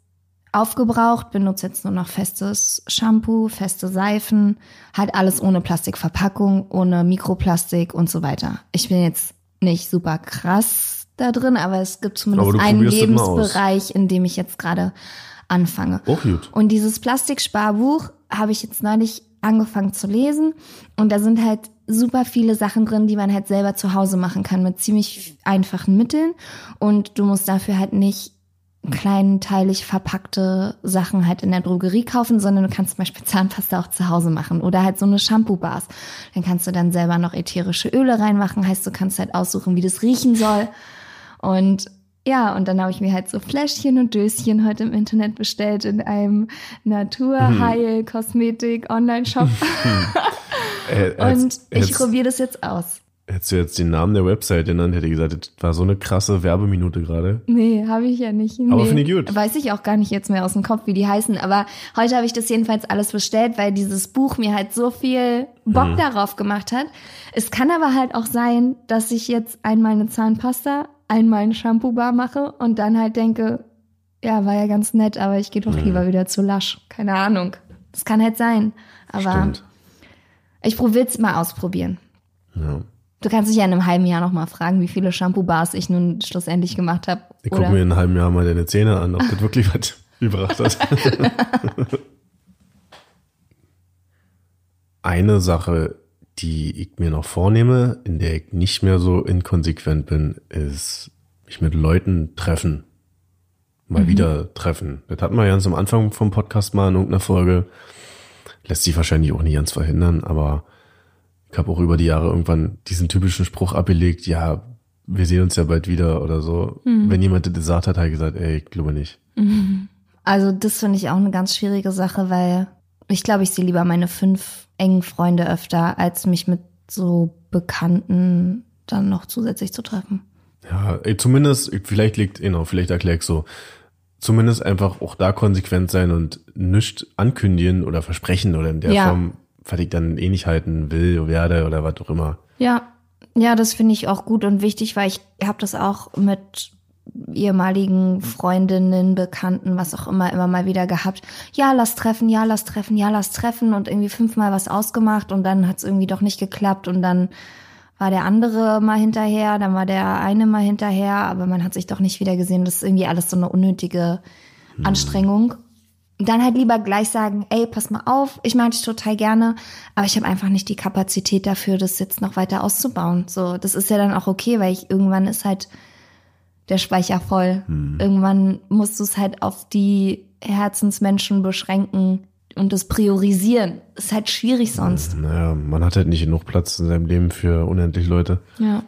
Speaker 2: aufgebraucht, benutze jetzt nur noch festes Shampoo, feste Seifen, halt alles ohne Plastikverpackung, ohne Mikroplastik und so weiter. Ich bin jetzt nicht super krass da drin, aber es gibt zumindest einen Lebensbereich, in dem ich jetzt gerade anfange.
Speaker 1: Auch gut.
Speaker 2: Und dieses Plastiksparbuch habe ich jetzt neulich angefangen zu lesen und da sind halt super viele Sachen drin, die man halt selber zu Hause machen kann mit ziemlich einfachen Mitteln und du musst dafür halt nicht kleinteilig verpackte Sachen halt in der Drogerie kaufen, sondern du kannst zum Beispiel Zahnpasta auch zu Hause machen oder halt so eine Shampoo-Bars. Dann kannst du dann selber noch ätherische Öle reinmachen, heißt du kannst halt aussuchen, wie das riechen soll und ja, und dann habe ich mir halt so Fläschchen und Döschen heute im Internet bestellt in einem Naturheil-Kosmetik-Online-Shop. äh, und ich probiere das jetzt aus.
Speaker 1: Hättest du jetzt den Namen der Website genannt, hätte ich gesagt, das war so eine krasse Werbeminute gerade.
Speaker 2: Nee, habe ich ja nicht. Nee.
Speaker 1: Aber finde ich gut.
Speaker 2: Weiß ich auch gar nicht jetzt mehr aus dem Kopf, wie die heißen. Aber heute habe ich das jedenfalls alles bestellt, weil dieses Buch mir halt so viel Bock hm. darauf gemacht hat. Es kann aber halt auch sein, dass ich jetzt einmal eine Zahnpasta einmal ein Shampoo-Bar mache und dann halt denke, ja, war ja ganz nett, aber ich gehe doch mhm. lieber wieder zu Lasch. Keine Ahnung. Das kann halt sein. Aber Stimmt. ich will es mal ausprobieren.
Speaker 1: Ja.
Speaker 2: Du kannst dich ja in einem halben Jahr noch mal fragen, wie viele Shampoo-Bars ich nun schlussendlich gemacht habe.
Speaker 1: Ich gucke mir in einem halben Jahr mal deine Zähne an, ob das wirklich was gebracht hat. Eine Sache die ich mir noch vornehme, in der ich nicht mehr so inkonsequent bin, ist mich mit Leuten treffen. Mal mhm. wieder treffen. Das hatten wir ganz am Anfang vom Podcast mal in irgendeiner Folge. Lässt sich wahrscheinlich auch nicht ganz verhindern, aber ich habe auch über die Jahre irgendwann diesen typischen Spruch abgelegt, ja, wir sehen uns ja bald wieder oder so. Mhm. Wenn jemand das gesagt hat, habe ich gesagt, ey, ich glaube nicht.
Speaker 2: Mhm. Also das finde ich auch eine ganz schwierige Sache, weil ich glaube, ich sehe lieber meine fünf engen Freunde öfter, als mich mit so Bekannten dann noch zusätzlich zu treffen.
Speaker 1: Ja, zumindest, vielleicht liegt, genau, vielleicht erkläre ich so, zumindest einfach auch da konsequent sein und nichts ankündigen oder versprechen oder in der ja. Form, was ich dann eh nicht halten will, werde oder was auch immer.
Speaker 2: Ja, ja, das finde ich auch gut und wichtig, weil ich habe das auch mit ehemaligen Freundinnen, Bekannten, was auch immer, immer mal wieder gehabt. Ja, lass treffen, ja, lass treffen, ja, lass treffen und irgendwie fünfmal was ausgemacht und dann hat es irgendwie doch nicht geklappt und dann war der andere mal hinterher, dann war der eine mal hinterher, aber man hat sich doch nicht wieder gesehen. Das ist irgendwie alles so eine unnötige hm. Anstrengung. dann halt lieber gleich sagen, ey, pass mal auf, ich mag dich total gerne, aber ich habe einfach nicht die Kapazität dafür, das jetzt noch weiter auszubauen. So, das ist ja dann auch okay, weil ich irgendwann ist halt der Speicher voll. Hm. Irgendwann musst du es halt auf die Herzensmenschen beschränken und das priorisieren. Ist halt schwierig sonst.
Speaker 1: Naja, man hat halt nicht genug Platz in seinem Leben für unendlich Leute.
Speaker 2: Ja.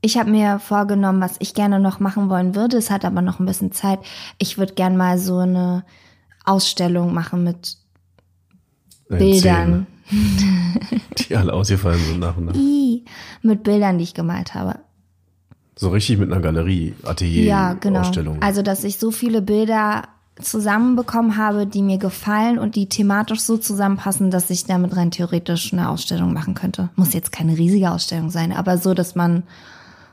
Speaker 2: Ich habe mir vorgenommen, was ich gerne noch machen wollen würde. Es hat aber noch ein bisschen Zeit. Ich würde gern mal so eine Ausstellung machen mit Dein Bildern.
Speaker 1: die alle ausgefallen sind nach und nach.
Speaker 2: mit Bildern, die ich gemalt habe.
Speaker 1: So richtig mit einer Galerie, Atelier, ja, genau. Ausstellung.
Speaker 2: Also, dass ich so viele Bilder zusammenbekommen habe, die mir gefallen und die thematisch so zusammenpassen, dass ich damit rein theoretisch eine Ausstellung machen könnte. Muss jetzt keine riesige Ausstellung sein, aber so, dass man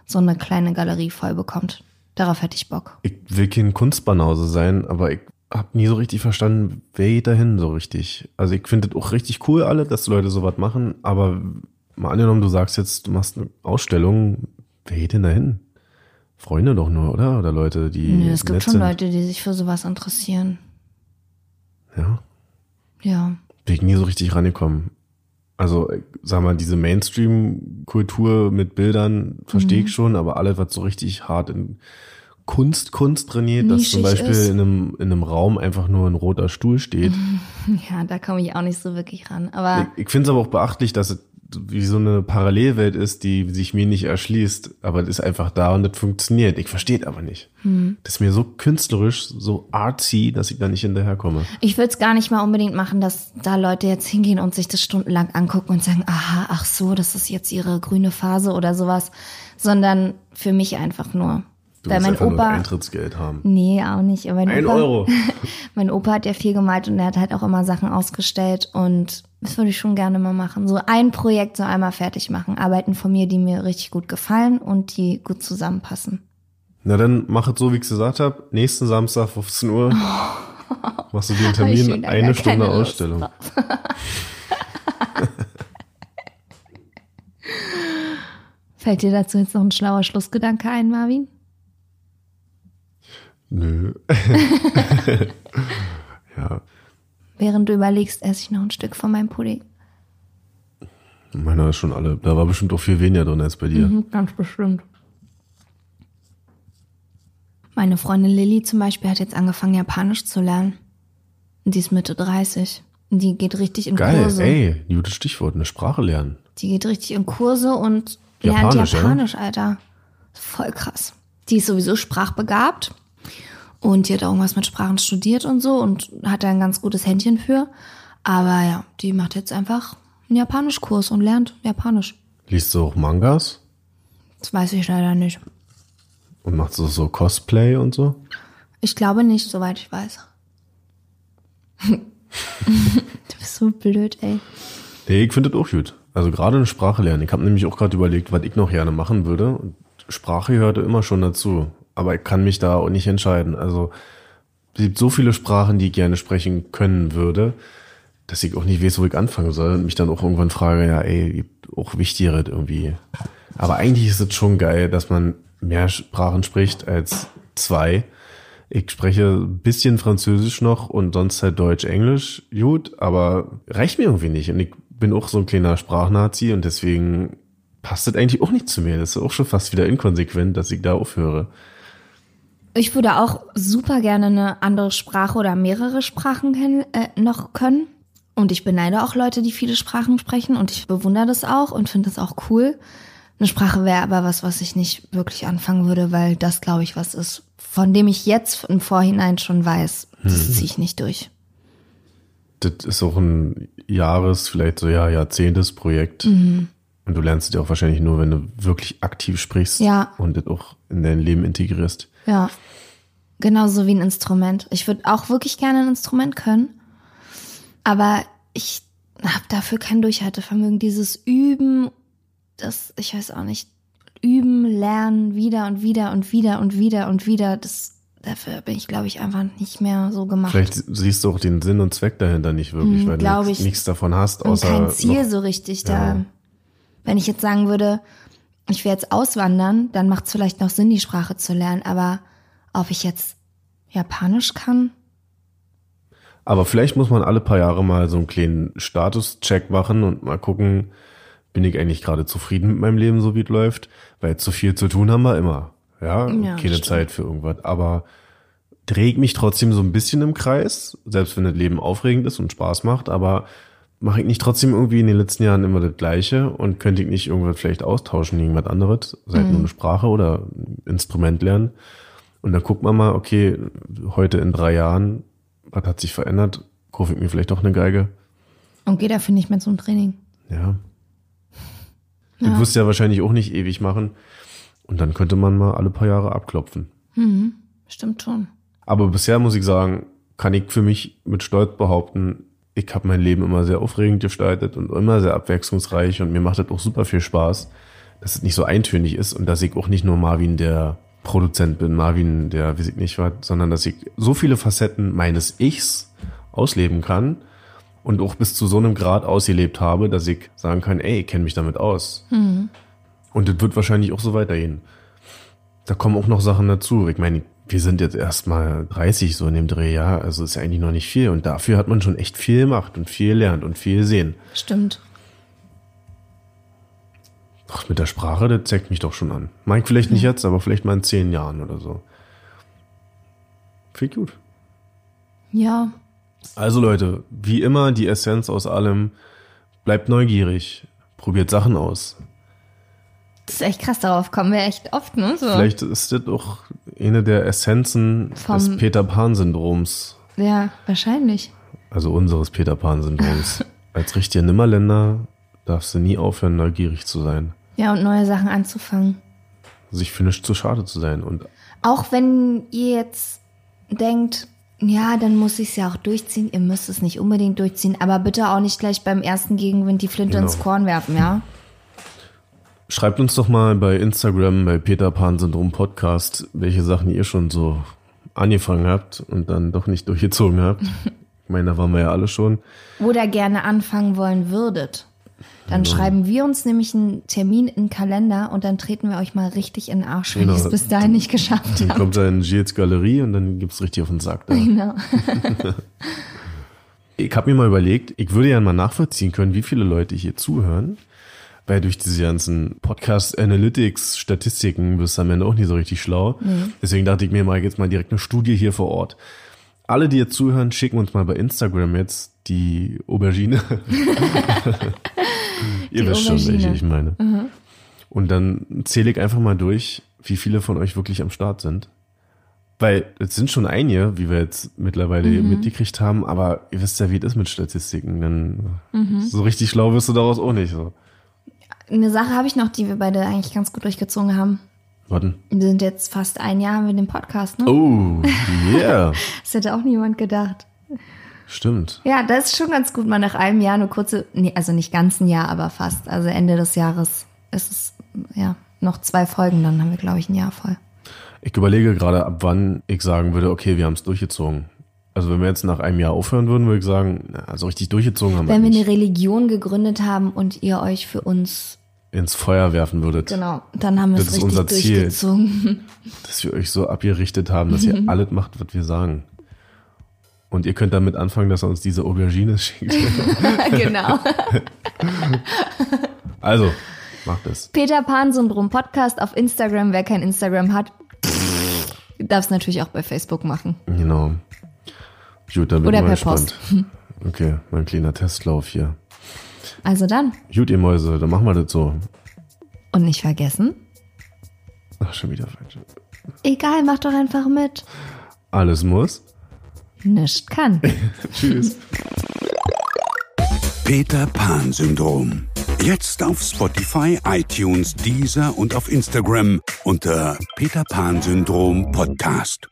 Speaker 2: so eine kleine Galerie voll bekommt. Darauf hätte ich Bock.
Speaker 1: Ich will kein Kunstbanause sein, aber ich habe nie so richtig verstanden, wer geht dahin so richtig. Also ich finde es auch richtig cool alle, dass Leute sowas machen, aber mal angenommen, du sagst jetzt, du machst eine Ausstellung, wer geht denn da hin? Freunde doch nur, oder? Oder Leute, die.
Speaker 2: Nö, es gibt schon
Speaker 1: sind.
Speaker 2: Leute, die sich für sowas interessieren.
Speaker 1: Ja.
Speaker 2: Ja.
Speaker 1: Bin ich nie so richtig rangekommen. Also, sag mal, diese Mainstream-Kultur mit Bildern verstehe
Speaker 2: Mhm.
Speaker 1: ich schon, aber alles, was so richtig hart in Kunst, Kunst trainiert, dass zum Beispiel
Speaker 2: ist.
Speaker 1: in einem, in einem Raum einfach nur ein roter Stuhl steht.
Speaker 2: Ja, da komme ich auch nicht so wirklich ran. Aber
Speaker 1: Ich, ich finde es aber auch beachtlich, dass es wie so eine Parallelwelt ist, die sich mir nicht erschließt, aber das ist einfach da und das funktioniert. Ich verstehe es aber nicht.
Speaker 2: Hm.
Speaker 1: Das ist mir so künstlerisch, so artsy, dass ich da nicht hinterherkomme.
Speaker 2: ich würde es gar nicht mal unbedingt machen, dass da Leute jetzt hingehen und sich das stundenlang angucken und sagen, aha, ach so, das ist jetzt ihre grüne Phase oder sowas, sondern für mich einfach nur.
Speaker 1: Du
Speaker 2: Weil mein
Speaker 1: einfach nur
Speaker 2: Opa,
Speaker 1: Eintrittsgeld haben.
Speaker 2: nee, auch nicht. Mein
Speaker 1: Ein
Speaker 2: Opa,
Speaker 1: Euro.
Speaker 2: mein Opa hat ja viel gemalt und er hat halt auch immer Sachen ausgestellt und das würde ich schon gerne mal machen. So ein Projekt so einmal fertig machen. Arbeiten von mir, die mir richtig gut gefallen und die gut zusammenpassen.
Speaker 1: Na dann mach es so, wie ich es gesagt habe. Nächsten Samstag, 15 Uhr, machst du den Termin, eine Stunde Ausstellung.
Speaker 2: Fällt dir dazu jetzt noch ein schlauer Schlussgedanke ein, Marvin?
Speaker 1: Nö.
Speaker 2: Während du überlegst, esse ich noch ein Stück von meinem Pudding.
Speaker 1: meiner ist schon alle. Da war bestimmt auch viel weniger drin als bei dir.
Speaker 2: Mhm, ganz bestimmt. Meine Freundin Lilly zum Beispiel hat jetzt angefangen, Japanisch zu lernen. Die ist Mitte 30. Und die geht richtig in
Speaker 1: Geil,
Speaker 2: Kurse.
Speaker 1: ey, gutes Stichwort, eine Sprache lernen.
Speaker 2: Die geht richtig in Kurse und lernt
Speaker 1: Japanisch, ja?
Speaker 2: Japanisch, Alter. Voll krass. Die ist sowieso sprachbegabt. Und die hat auch irgendwas mit Sprachen studiert und so und hat da ein ganz gutes Händchen für. Aber ja, die macht jetzt einfach einen Japanischkurs und lernt Japanisch.
Speaker 1: Liest du auch Mangas
Speaker 2: Das weiß ich leider nicht.
Speaker 1: und machst du so Cosplay und so?
Speaker 2: Ich glaube nicht, soweit ich weiß. du bist so blöd, ey.
Speaker 1: Nee, ich finde das auch gut. Also gerade eine Sprache lernen. Ich habe nämlich auch gerade überlegt, was ich noch gerne machen würde. Und Sprache gehörte immer schon dazu. Aber ich kann mich da auch nicht entscheiden. Also es gibt so viele Sprachen, die ich gerne sprechen können würde, dass ich auch nicht weiß, wo ich anfangen soll. Und mich dann auch irgendwann frage, ja, ey, gibt auch Wichtigeres irgendwie. Aber eigentlich ist es schon geil, dass man mehr Sprachen spricht als zwei. Ich spreche ein bisschen Französisch noch und sonst halt Deutsch, Englisch. Gut, aber reicht mir irgendwie nicht. Und ich bin auch so ein kleiner Sprachnazi und deswegen passt das eigentlich auch nicht zu mir. Das ist auch schon fast wieder inkonsequent, dass ich da aufhöre.
Speaker 2: Ich würde auch super gerne eine andere Sprache oder mehrere Sprachen kennen, äh, noch können. Und ich beneide auch Leute, die viele Sprachen sprechen und ich bewundere das auch und finde das auch cool. Eine Sprache wäre aber was, was ich nicht wirklich anfangen würde, weil das, glaube ich, was ist, von dem ich jetzt im Vorhinein schon weiß, das ziehe ich nicht durch.
Speaker 1: Das ist auch ein Jahres-, vielleicht so ja, Jahrzehntes Projekt.
Speaker 2: Mhm.
Speaker 1: Und du lernst es ja auch wahrscheinlich nur, wenn du wirklich aktiv sprichst
Speaker 2: Ja.
Speaker 1: und das auch in dein Leben integrierst.
Speaker 2: Ja. Genauso wie ein Instrument. Ich würde auch wirklich gerne ein Instrument können. Aber ich habe dafür kein Durchhaltevermögen. Dieses Üben, das, ich weiß auch nicht, üben, lernen, wieder und wieder und wieder und wieder und wieder, das, dafür bin ich, glaube ich, einfach nicht mehr so gemacht.
Speaker 1: Vielleicht siehst du auch den Sinn und Zweck dahinter nicht wirklich,
Speaker 2: Hm,
Speaker 1: weil du nichts,
Speaker 2: ich.
Speaker 1: nichts davon hast,
Speaker 2: und
Speaker 1: außer
Speaker 2: kein Ziel
Speaker 1: noch,
Speaker 2: so richtig
Speaker 1: Ja.
Speaker 2: da. Wenn ich jetzt sagen würde, ich will jetzt auswandern, dann macht es vielleicht noch Sinn, die Sprache zu lernen. Aber ob ich jetzt Japanisch kann,
Speaker 1: Aber vielleicht muss man alle paar Jahre mal so einen kleinen Status-Check machen und mal gucken, bin ich eigentlich gerade zufrieden mit meinem Leben, so wie es läuft? Weil zu viel zu tun haben wir immer. Ja,
Speaker 2: Ja,
Speaker 1: keine
Speaker 2: stimmt.
Speaker 1: Zeit für irgendwas. Aber drehe ich mich trotzdem so ein bisschen im Kreis, selbst wenn das Leben aufregend ist und Spaß macht, aber mache ich nicht trotzdem irgendwie in den letzten Jahren immer das Gleiche und könnte ich nicht irgendwas vielleicht austauschen gegen was anderes, sei
Speaker 2: Mhm.
Speaker 1: nur eine Sprache oder ein Instrument lernen. Und dann guckt man mal, okay, heute in drei Jahren, was hat sich verändert? Kaufe ich mir vielleicht doch eine Geige?
Speaker 2: und gehe dafür nicht mehr zum Training.
Speaker 1: Ja. Du wirst ja wahrscheinlich auch nicht ewig machen. Und dann könnte man mal alle paar Jahre abklopfen.
Speaker 2: Stimmt schon.
Speaker 1: Aber bisher muss ich sagen, kann ich für mich mit Stolz behaupten, ich habe mein Leben immer sehr aufregend gestaltet und immer sehr abwechslungsreich und mir macht das auch super viel Spaß, dass es nicht so eintönig ist und dass ich auch nicht nur Marvin der Produzent bin, Marvin der weiß ich nicht was, sondern dass ich so viele Facetten meines Ichs ausleben kann und auch bis zu so einem Grad ausgelebt habe, dass ich sagen kann, ey, ich kenne mich damit aus. Und das wird wahrscheinlich auch so weitergehen. Da kommen auch noch Sachen dazu. Ich meine, wir sind jetzt erst mal 30 so in dem Dreh, ja. Also ist ja eigentlich noch nicht viel. Und dafür hat man schon echt viel gemacht und viel gelernt und viel gesehen.
Speaker 2: Stimmt.
Speaker 1: Ach, mit der Sprache, das zeigt mich doch schon an. Mike vielleicht nicht jetzt, aber vielleicht mal in zehn Jahren oder so. Viel gut.
Speaker 2: Ja.
Speaker 1: Also Leute, wie immer die Essenz aus allem. Bleibt neugierig. Probiert Sachen aus.
Speaker 2: Das ist echt krass, darauf kommen wir echt oft, ne? So.
Speaker 1: Vielleicht ist das auch eine der Essenzen
Speaker 2: Vom-
Speaker 1: des Peter Pan-Syndroms.
Speaker 2: Ja, wahrscheinlich.
Speaker 1: Also unseres Peter Pan-Syndroms. Als richtiger Nimmerländer darfst du nie aufhören, neugierig zu sein.
Speaker 2: Ja, und neue Sachen anzufangen.
Speaker 1: Sich für nichts zu schade zu sein. Und
Speaker 2: Auch wenn ihr jetzt denkt, ja, dann muss ich es ja auch durchziehen. Ihr müsst es nicht unbedingt durchziehen, aber bitte auch nicht gleich beim ersten Gegenwind die Flinte
Speaker 1: Genau.
Speaker 2: ins Korn werfen, ja?
Speaker 1: Schreibt uns doch mal bei Instagram, bei Peter Pan-Syndrom Podcast, welche Sachen ihr schon so angefangen habt und dann doch nicht durchgezogen habt. Ich meine, da waren wir ja alle schon.
Speaker 2: Oder gerne anfangen wollen würdet. Dann
Speaker 1: Genau.
Speaker 2: schreiben wir uns nämlich einen Termin in den Kalender und dann treten wir euch mal richtig in den Arsch, wenn
Speaker 1: Genau.
Speaker 2: ihr es bis dahin nicht geschafft
Speaker 1: Dann
Speaker 2: habt.
Speaker 1: kommt er in Gilles Galerie und dann gibt's richtig auf den Sack. Da.
Speaker 2: Genau.
Speaker 1: Ich habe mir mal überlegt, ich würde ja mal nachvollziehen können, wie viele Leute hier zuhören. Weil durch diese ganzen Podcast-Analytics-Statistiken bist du am Ende auch nicht so richtig schlau. Deswegen dachte ich mir mal jetzt mal direkt eine Studie hier vor Ort. Alle, die jetzt zuhören, schicken uns mal bei Instagram jetzt die Aubergine. Ihr
Speaker 2: Die
Speaker 1: wisst schon, welche
Speaker 2: Aubergine.
Speaker 1: ich meine. Und dann zähle ich einfach mal durch, wie viele von euch wirklich am Start sind. Weil es sind schon einige, wie wir jetzt mittlerweile mitgekriegt haben, aber ihr wisst ja, wie es ist mit Statistiken. Dann so richtig schlau wirst du daraus auch nicht. So.
Speaker 2: Eine Sache habe ich noch, die wir beide eigentlich ganz gut durchgezogen haben.
Speaker 1: Warten.
Speaker 2: Wir sind jetzt fast ein Jahr mit dem Podcast, ne?
Speaker 1: Oh, yeah.
Speaker 2: Das hätte auch niemand gedacht.
Speaker 1: Stimmt.
Speaker 2: Ja, das ist schon ganz gut, mal nach einem Jahr eine kurze, nee, also nicht ganz ein Jahr, aber fast. Also Ende des Jahres ist es, ja, noch zwei Folgen, dann haben wir, glaube ich, ein Jahr voll.
Speaker 1: Ich überlege gerade, ab wann ich sagen würde, okay, wir haben es durchgezogen. Also wenn wir jetzt nach einem Jahr aufhören würden, würde ich sagen, na, also richtig durchgezogen haben
Speaker 2: Wenn
Speaker 1: wir
Speaker 2: wir
Speaker 1: nicht.
Speaker 2: eine Religion gegründet haben und ihr euch für uns,
Speaker 1: ins Feuer werfen würdet.
Speaker 2: genau, dann haben wir
Speaker 1: Das
Speaker 2: es richtig
Speaker 1: unser Ziel.
Speaker 2: durchgezogen.
Speaker 1: Dass wir euch so abgerichtet haben, dass ihr alles macht, was wir sagen. Und ihr könnt damit anfangen, dass er uns diese Aubergine schickt.
Speaker 2: genau.
Speaker 1: Also, macht es.
Speaker 2: Peter Pan Syndrom Podcast auf Instagram. Wer kein Instagram hat, darf es natürlich auch bei Facebook machen.
Speaker 1: Genau. Gut, dann bin
Speaker 2: Oder
Speaker 1: ich mal
Speaker 2: per
Speaker 1: gespannt. Okay, mein kleiner Testlauf hier.
Speaker 2: Also dann.
Speaker 1: Gut, ihr Mäuse, dann machen wir das so.
Speaker 2: Und nicht vergessen,
Speaker 1: Ach, schon wieder falsch.
Speaker 2: egal, mach doch einfach mit.
Speaker 1: Alles muss.
Speaker 2: Nicht kann.
Speaker 1: Tschüss.
Speaker 3: Peter Pan Syndrom. Jetzt auf Spotify, iTunes, Deezer und auf Instagram unter Peter Pan Syndrom Podcast.